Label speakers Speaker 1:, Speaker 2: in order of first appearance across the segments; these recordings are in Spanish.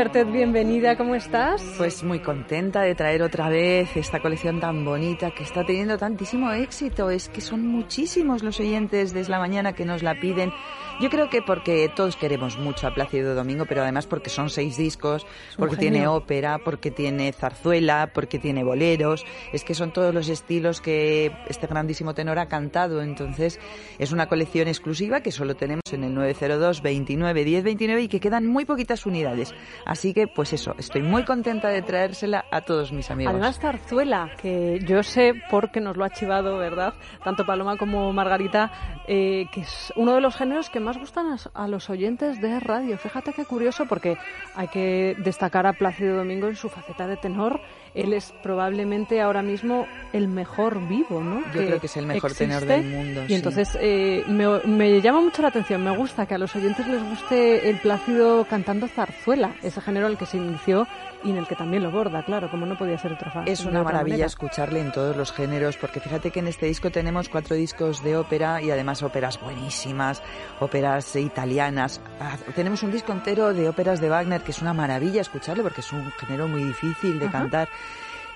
Speaker 1: Bertet, bienvenida, ¿cómo estás?
Speaker 2: Pues muy contenta de traer otra vez esta colección tan bonita que está teniendo tantísimo éxito. Es que son muchísimos los oyentes desde la mañana que nos la piden. Yo creo que porque todos queremos mucho a Plácido Domingo, pero además porque son seis discos, porque tiene ópera, porque tiene zarzuela, porque tiene boleros. Es que son todos los estilos que este grandísimo tenor ha cantado. Entonces es una colección exclusiva que solo tenemos en el 902 29 10 29 y que quedan muy poquitas unidades. Así que, pues eso, estoy muy contenta de traérsela a todos mis amigos.
Speaker 1: Además, zarzuela, que yo sé porque nos lo ha chivado, ¿verdad? Tanto Paloma como Margarita, eh, que es uno de los géneros que más gustan a, los oyentes de radio. Fíjate qué curioso porque hay que destacar a Plácido Domingo en su faceta de tenor. Él es probablemente ahora mismo el mejor vivo, ¿no?
Speaker 2: Yo creo que es el mejor tenor del mundo.
Speaker 1: Y entonces eh, me, me, llama mucho la atención, me gusta que a los oyentes les guste el Plácido cantando zarzuela, ese género al que se inició y en el que también lo borda, claro, como no podía ser otra forma.
Speaker 2: Es una maravilla escucharle en todos los géneros, porque fíjate que en este disco tenemos cuatro discos de ópera y además óperas buenísimas, óperas italianas. Ah, tenemos un disco entero de óperas de Wagner, que es una maravilla escucharlo, porque es un género muy difícil de cantar.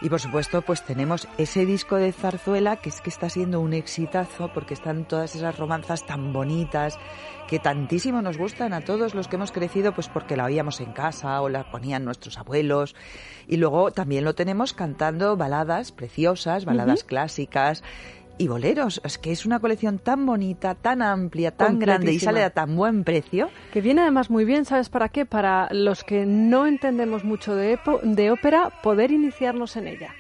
Speaker 2: Y por supuesto, pues tenemos ese disco de zarzuela que es que está siendo un exitazo porque están todas esas romanzas tan bonitas que tantísimo nos gustan a todos los que hemos crecido, pues porque la oíamos en casa o la ponían nuestros abuelos. Y luego también lo tenemos cantando baladas preciosas, baladas clásicas y boleros. Es que es una colección tan bonita, tan amplia, tan grande y sale a tan buen precio.
Speaker 1: Que viene además muy bien, ¿sabes para qué? Para los que no entendemos mucho de, de ópera, poder iniciarnos en ella.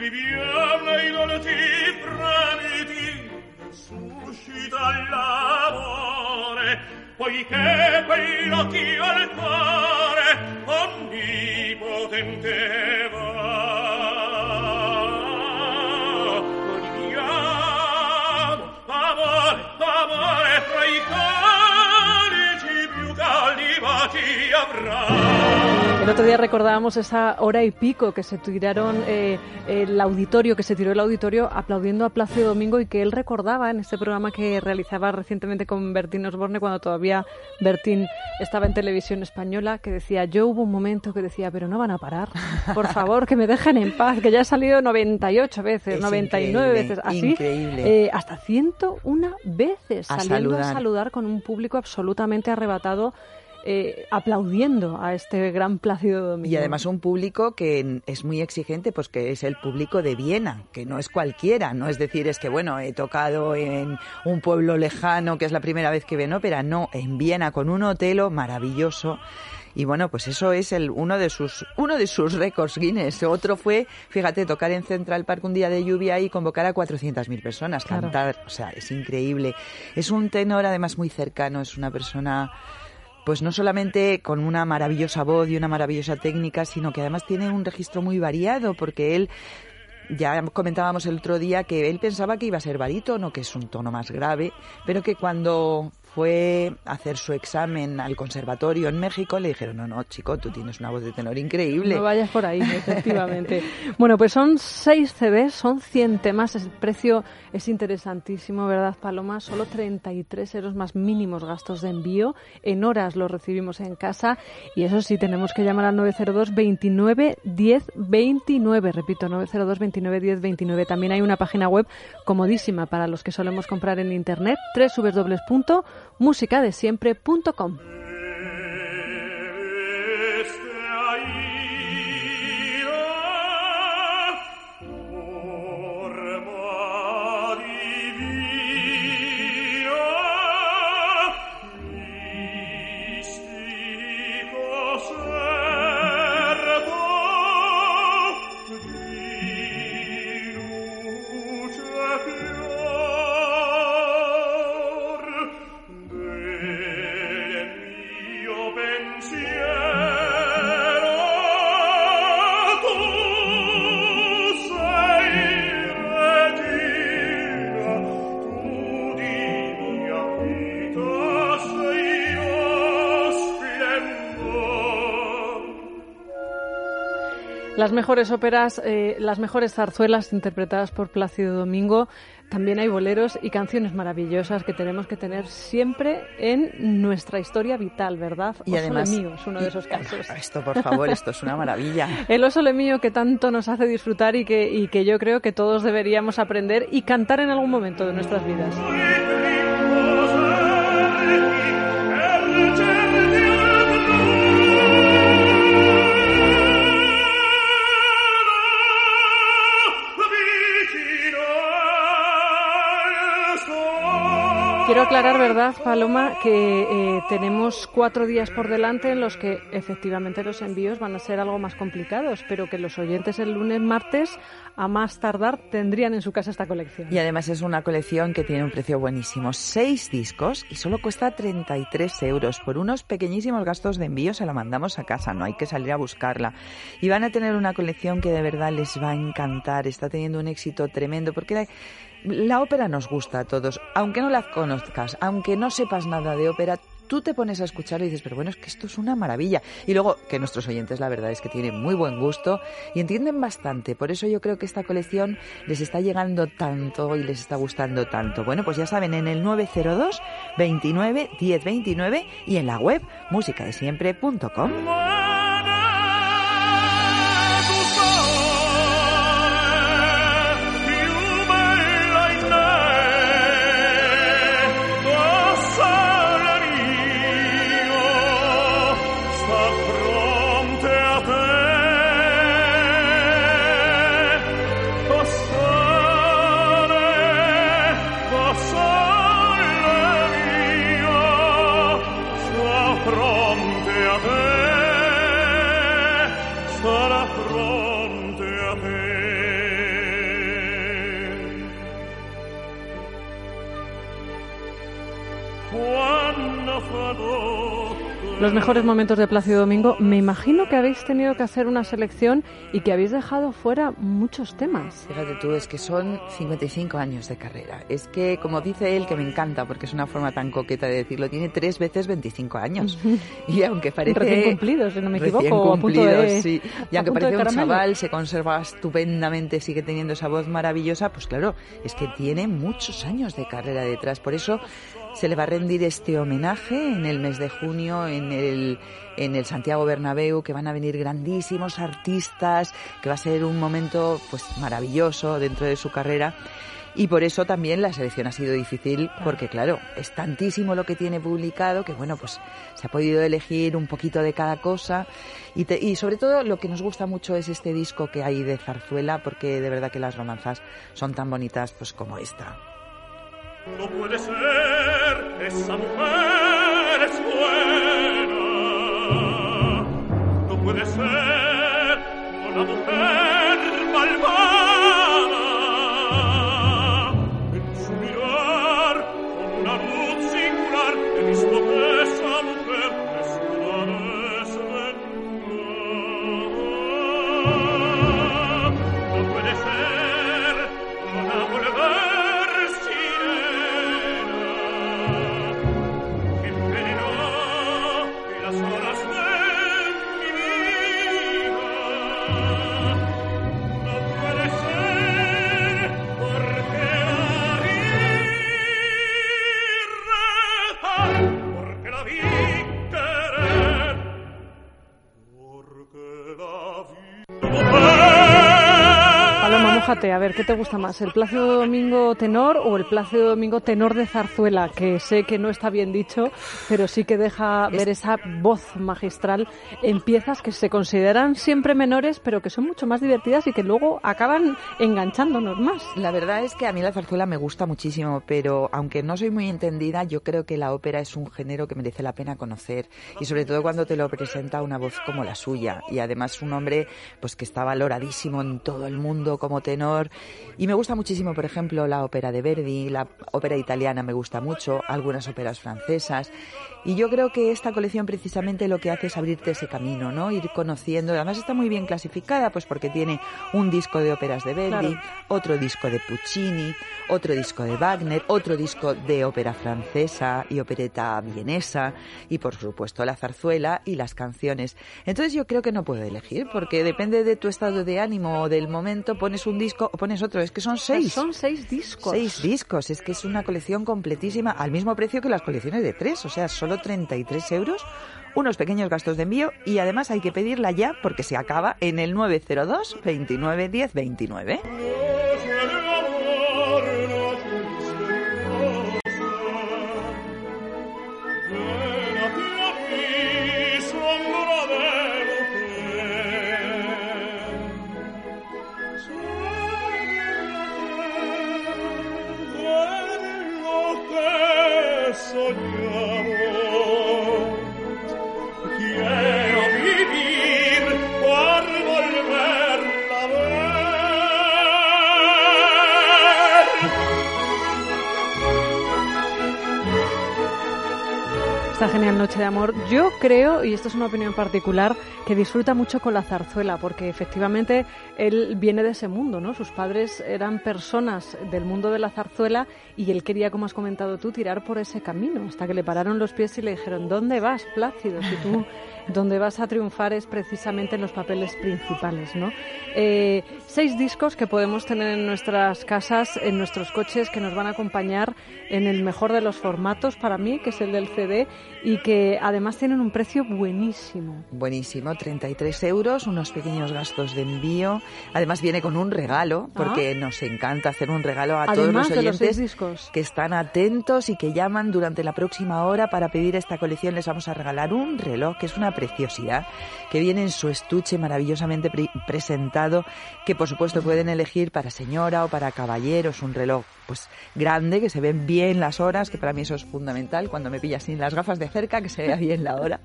Speaker 1: viviam nei dolci fremiti poiché al cuore onnipotente El otro día recordábamos esa hora y pico que se tiraron eh, el auditorio, que se tiró el auditorio aplaudiendo a Plácido Domingo y que él recordaba en este programa que realizaba recientemente con Bertín Osborne cuando todavía Bertín estaba en televisión española, que decía, yo hubo un momento que decía, pero no van a parar, por favor, que me dejen en paz, que ya he salido 98 veces, 99 veces, así,
Speaker 2: increíble.
Speaker 1: Eh, hasta 101 veces saliendo a saludar con un público absolutamente arrebatado eh, aplaudiendo a este gran Plácido Domingo.
Speaker 2: Y además un público que es muy exigente, pues que es el público de Viena, que no es cualquiera, no es decir, es que bueno, he tocado en un pueblo lejano, que es la primera vez que ven ópera, no, en Viena con un hotelo maravilloso. Y bueno, pues eso es el, uno de sus uno de sus récords Guinness. Otro fue, fíjate, tocar en Central Park un día de lluvia y convocar a 400.000 personas, cantar, o sea, es increíble. Es un tenor además muy cercano, es una persona pues no solamente con una maravillosa voz y una maravillosa técnica, sino que además tiene un registro muy variado, porque él ya comentábamos el otro día que él pensaba que iba a ser barítono, que es un tono más grave, pero que cuando fue a hacer su examen al conservatorio en México, le dijeron, no, no, chico, tú tienes una voz de tenor increíble.
Speaker 1: No vayas por ahí, efectivamente. bueno, pues son seis CDs, son 100 temas, el precio es interesantísimo, ¿verdad, Paloma? Solo 33 euros más mínimos gastos de envío, en horas lo recibimos en casa y eso sí, tenemos que llamar al 902 29 10 29, repito, 902 29 10 29. También hay una página web comodísima para los que solemos comprar en internet, www musicadesiempre.com. Las mejores óperas, eh, las mejores zarzuelas interpretadas por Plácido Domingo. También hay boleros y canciones maravillosas que tenemos que tener siempre en nuestra historia vital, ¿verdad?
Speaker 2: Y además,
Speaker 1: mío es uno de esos casos.
Speaker 2: Esto, por favor, esto es una maravilla.
Speaker 1: El oso mío que tanto nos hace disfrutar y que, y que yo creo que todos deberíamos aprender y cantar en algún momento de nuestras vidas. Quiero aclarar, ¿verdad, Paloma, que eh, tenemos cuatro días por delante en los que efectivamente los envíos van a ser algo más complicados, pero que los oyentes el lunes, martes, a más tardar, tendrían en su casa esta colección.
Speaker 2: Y además es una colección que tiene un precio buenísimo. Seis discos y solo cuesta 33 euros. Por unos pequeñísimos gastos de envío se la mandamos a casa, no hay que salir a buscarla. Y van a tener una colección que de verdad les va a encantar. Está teniendo un éxito tremendo porque la ópera nos gusta a todos, aunque no la conozcas, aunque no sepas nada de ópera, tú te pones a escuchar y dices, pero bueno, es que esto es una maravilla. Y luego que nuestros oyentes la verdad es que tienen muy buen gusto y entienden bastante. Por eso yo creo que esta colección les está llegando tanto y les está gustando tanto. Bueno, pues ya saben, en el 902 29 10 29 y en la web musicadesiempre.com.
Speaker 1: Los mejores momentos de Plácido Domingo. Me imagino que habéis tenido que hacer una selección y que habéis dejado fuera muchos temas.
Speaker 2: Fíjate tú, es que son 55 años de carrera. Es que, como dice él, que me encanta, porque es una forma tan coqueta de decirlo, tiene tres veces 25 años. y aunque parece...
Speaker 1: Recién cumplidos, si no me equivoco.
Speaker 2: Cumplidos, sí. Y aunque parece un chaval, se conserva estupendamente, sigue teniendo esa voz maravillosa, pues claro, es que tiene muchos años de carrera detrás. Por eso se le va a rendir este homenaje en el mes de junio en el, en el Santiago Bernabéu, que van a venir grandísimos artistas, que va a ser un momento pues maravilloso dentro de su carrera. Y por eso también la selección ha sido difícil, porque claro, es tantísimo lo que tiene publicado que bueno, pues se ha podido elegir un poquito de cada cosa. Y, y sobre todo lo que nos gusta mucho es este disco que hay de zarzuela, porque de verdad que las romanzas son tan bonitas pues como esta.
Speaker 3: No puede ser, esa mujer es buena. No puede ser una mujer malvada.
Speaker 1: A ver, ¿qué te gusta más? ¿El Plácido Domingo tenor o el Plácido Domingo tenor de zarzuela? Que sé que no está bien dicho, pero sí que deja ver esa voz magistral en piezas que se consideran siempre menores, pero que son mucho más divertidas y que luego acaban enganchándonos más.
Speaker 2: La verdad es que a mí la zarzuela me gusta muchísimo, pero aunque no soy muy entendida, yo creo que la ópera es un género que merece la pena conocer y sobre todo cuando te lo presenta una voz como la suya y además un hombre pues que está valoradísimo en todo el mundo como tenor Y me gusta muchísimo, por ejemplo, la ópera de Verdi, la ópera italiana me gusta mucho, algunas óperas francesas. Y yo creo que esta colección precisamente lo que hace es abrirte ese camino, ¿no? Ir conociendo. Además está muy bien clasificada, pues porque tiene un disco de óperas de Verdi, otro disco de Puccini, otro disco de Wagner, otro disco de ópera francesa y opereta vienesa, y por supuesto la zarzuela y las canciones. Entonces yo creo que no puedo elegir, porque depende de tu estado de ánimo o del momento, pones un disco o pones otro. Es que son seis.
Speaker 1: Son seis discos.
Speaker 2: Seis discos. Es que es una colección completísima, al mismo precio que las colecciones de tres. O sea, solo 33 euros, unos pequeños gastos de envío y además hay que pedirla ya porque se acaba en el 902 29 10 29.
Speaker 1: Esta genial noche de amor. Yo creo, y esto es una opinión particular, que disfruta mucho con la zarzuela, porque efectivamente él viene de ese mundo, ¿no? Sus padres eran personas del mundo de la zarzuela y él quería, como has comentado tú, tirar por ese camino, hasta que le pararon los pies y le dijeron, ¿dónde vas, Plácido? Si tú donde vas a triunfar es precisamente en los papeles principales, ¿no? Eh, seis discos que podemos tener en nuestras casas, en nuestros coches, que nos van a acompañar en el mejor de los formatos para mí, que es el del CD, y que además tienen un precio buenísimo.
Speaker 2: Buenísimo, 33 euros, unos pequeños gastos de envío. Además viene con un regalo, porque nos encanta hacer un regalo a todos
Speaker 1: Ah. Además
Speaker 2: los
Speaker 1: de los
Speaker 2: oyentes
Speaker 1: discos.
Speaker 2: que están atentos y que llaman durante la próxima hora para pedir esta colección. Les vamos a regalar un reloj que es una preciosidad, que viene en su estuche maravillosamente pre- presentado, que por supuesto pueden elegir para señora o para caballero. Es un reloj pues grande, que se ven bien las horas, que para mí eso es fundamental cuando me pillas sin las gafas de cerca, que se vea bien la hora.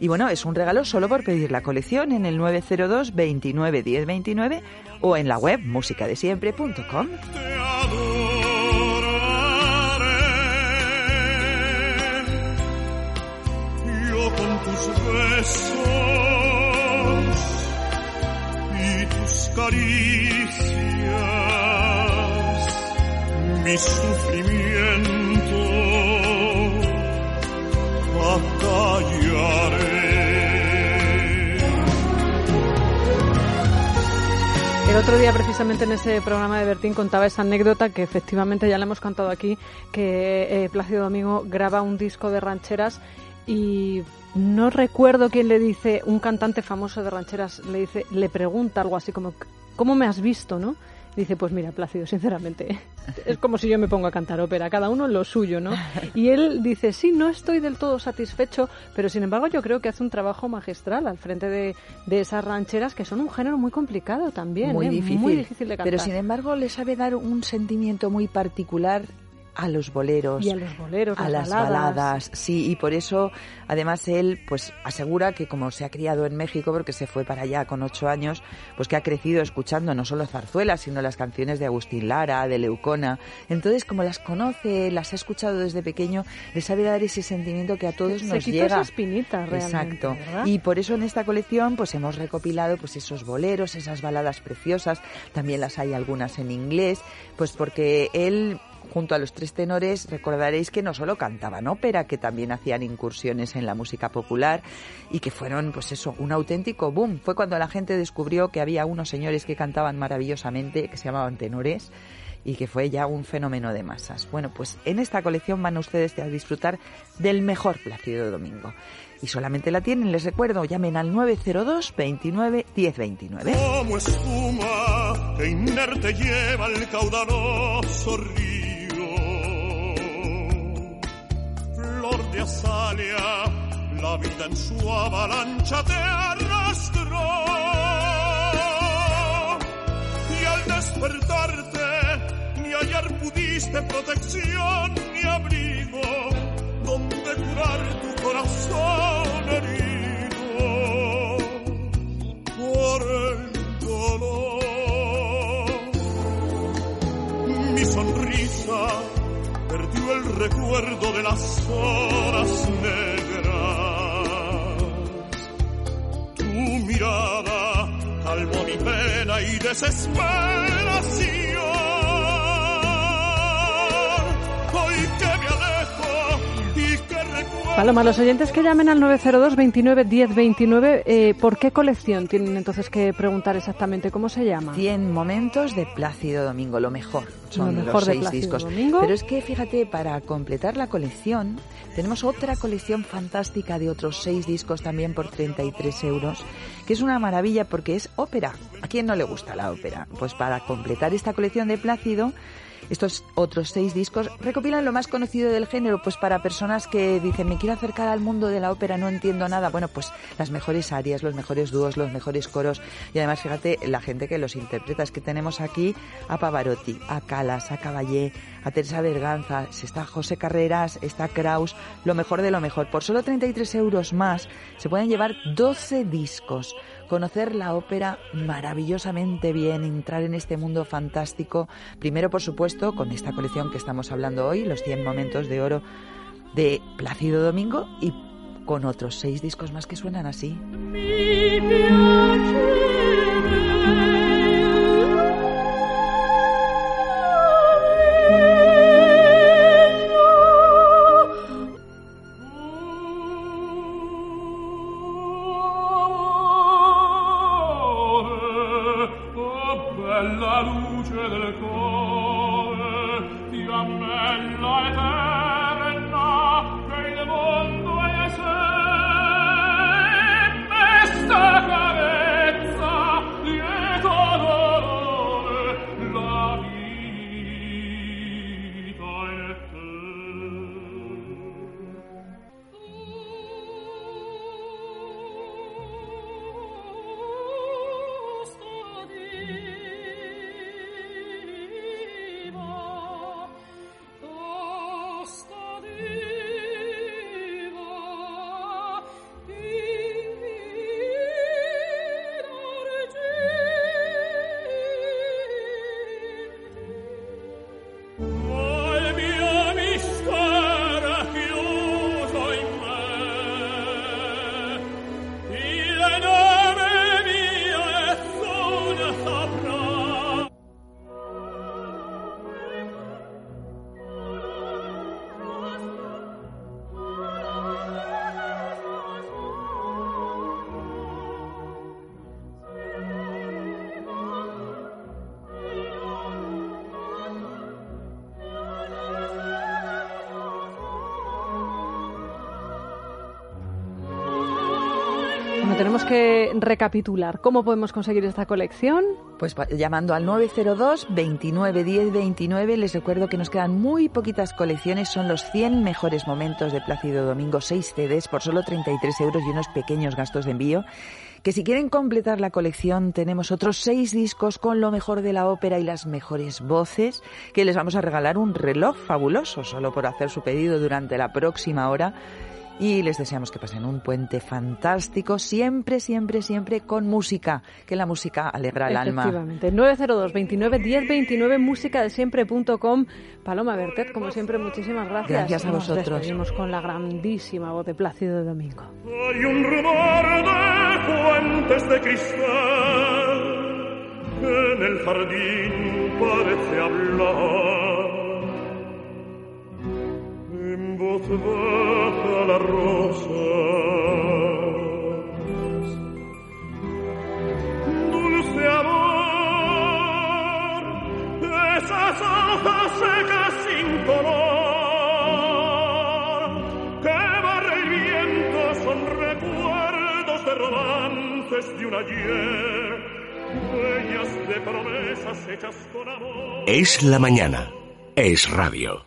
Speaker 2: Y bueno, es un regalo solo por pedir la colección en el 902 29 10 29 o en la web musicadesiempre.com.
Speaker 3: Con tus besos y tus caricias, mi sufrimiento acallaré.
Speaker 1: El otro día, precisamente en ese programa de Bertín, contaba esa anécdota que efectivamente ya le hemos contado aquí, que eh, Plácido Domingo graba un disco de rancheras y no recuerdo quién le dice, un cantante famoso de rancheras le dice, le pregunta algo así como, ¿cómo me has visto, no? Dice, pues mira, Plácido, sinceramente, es como si yo me pongo a cantar ópera, cada uno en lo suyo, ¿no? Y él dice, sí, no estoy del todo satisfecho, pero sin embargo yo creo que hace un trabajo magistral al frente de, de esas rancheras, que son un género muy complicado también,
Speaker 2: muy
Speaker 1: ¿eh?
Speaker 2: difícil.
Speaker 1: muy difícil de cantar.
Speaker 2: Pero sin embargo le sabe dar un sentimiento muy particular a los boleros,
Speaker 1: Y a los boleros,
Speaker 2: a
Speaker 1: las
Speaker 2: las
Speaker 1: baladas.
Speaker 2: baladas. sí, y por eso además él pues asegura que como se ha criado en México, porque se fue para allá con ocho años, pues que ha crecido escuchando no solo zarzuelas, sino las canciones de Agustín Lara, de Leucona. Entonces, como las conoce, las ha escuchado desde pequeño, le sabe dar ese sentimiento que a todos
Speaker 1: Se
Speaker 2: nos
Speaker 1: quitó
Speaker 2: llega.
Speaker 1: esa espinita realmente,
Speaker 2: Exacto.
Speaker 1: ¿verdad?
Speaker 2: Y por eso en esta colección pues hemos recopilado pues esos boleros, esas baladas preciosas, también las hay algunas en inglés, pues porque él junto a los tres tenores recordaréis que no solo cantaban ópera, que también hacían incursiones en la música popular y que fueron pues eso, un auténtico boom. Fue cuando la gente descubrió que había unos señores que cantaban maravillosamente, que se llamaban tenores y que fue ya un fenómeno de masas. Bueno, pues en esta colección van ustedes a disfrutar del mejor Plácido Domingo. Y solamente la tienen, les recuerdo, llamen al 902 29 1029.
Speaker 3: como. Flor de azalea, la vida en su avalancha te arrastró. Y al despertarte, ni hallar pudiste protección ni abrigo, donde curar tu corazón herido recuerdo de las horas negras. Tu mirada calmó mi pena y desesperación.
Speaker 1: Paloma, los oyentes que llamen al 902 29 10 29, eh, ¿por qué colección tienen entonces que preguntar exactamente cómo se llama?
Speaker 2: 100 momentos de Plácido Domingo, lo mejor. Son
Speaker 1: Lo mejor
Speaker 2: los seis discos.
Speaker 1: Domingo.
Speaker 2: Pero es que fíjate, para completar la colección, tenemos otra colección fantástica de otros seis discos también por 33 euros, que es una maravilla porque es ópera. ¿A quién no le gusta la ópera? Pues para completar esta colección de Plácido, estos otros seis discos recopilan lo más conocido del género, pues para personas que dicen, me quiero acercar al mundo de la ópera, no entiendo nada. Bueno, pues las mejores arias, los mejores dúos, los mejores coros. Y además, fíjate, la gente que los interpreta. Es que tenemos aquí a Pavarotti, a Calas, a Caballé, a Teresa Berganza, está José Carreras, está Kraus, lo mejor de lo mejor. Por solo 33 euros más se pueden llevar 12 discos conocer la ópera maravillosamente bien, entrar en este mundo fantástico. Primero, por supuesto, con esta colección que estamos hablando hoy, los 100 momentos de oro de Plácido Domingo y con otros seis discos más que suenan así.
Speaker 1: Recapitular. ¿Cómo podemos conseguir esta colección?
Speaker 2: Pues llamando al 902 29 10 29 les recuerdo que nos quedan muy poquitas colecciones, son los 100 mejores momentos de Plácido Domingo, 6 CDs por solo 33 euros y unos pequeños gastos de envío. Que si quieren completar la colección tenemos otros 6 discos con lo mejor de la ópera y las mejores voces, que les vamos a regalar un reloj fabuloso solo por hacer su pedido durante la próxima hora. Y les deseamos que pasen un puente fantástico, siempre, siempre, siempre con música, que la música alegra el alma.
Speaker 1: Efectivamente. 902 29 10 29 música de siempre.com. Paloma Bertet, como siempre, muchísimas gracias.
Speaker 2: Gracias a
Speaker 1: Nos
Speaker 2: vosotros.
Speaker 1: despedimos con la grandísima voz de Plácido Domingo.
Speaker 3: Hay un rumor de fuentes de cristal en el jardín parece hablar. En voz baja
Speaker 4: Es la mañana. Es radio.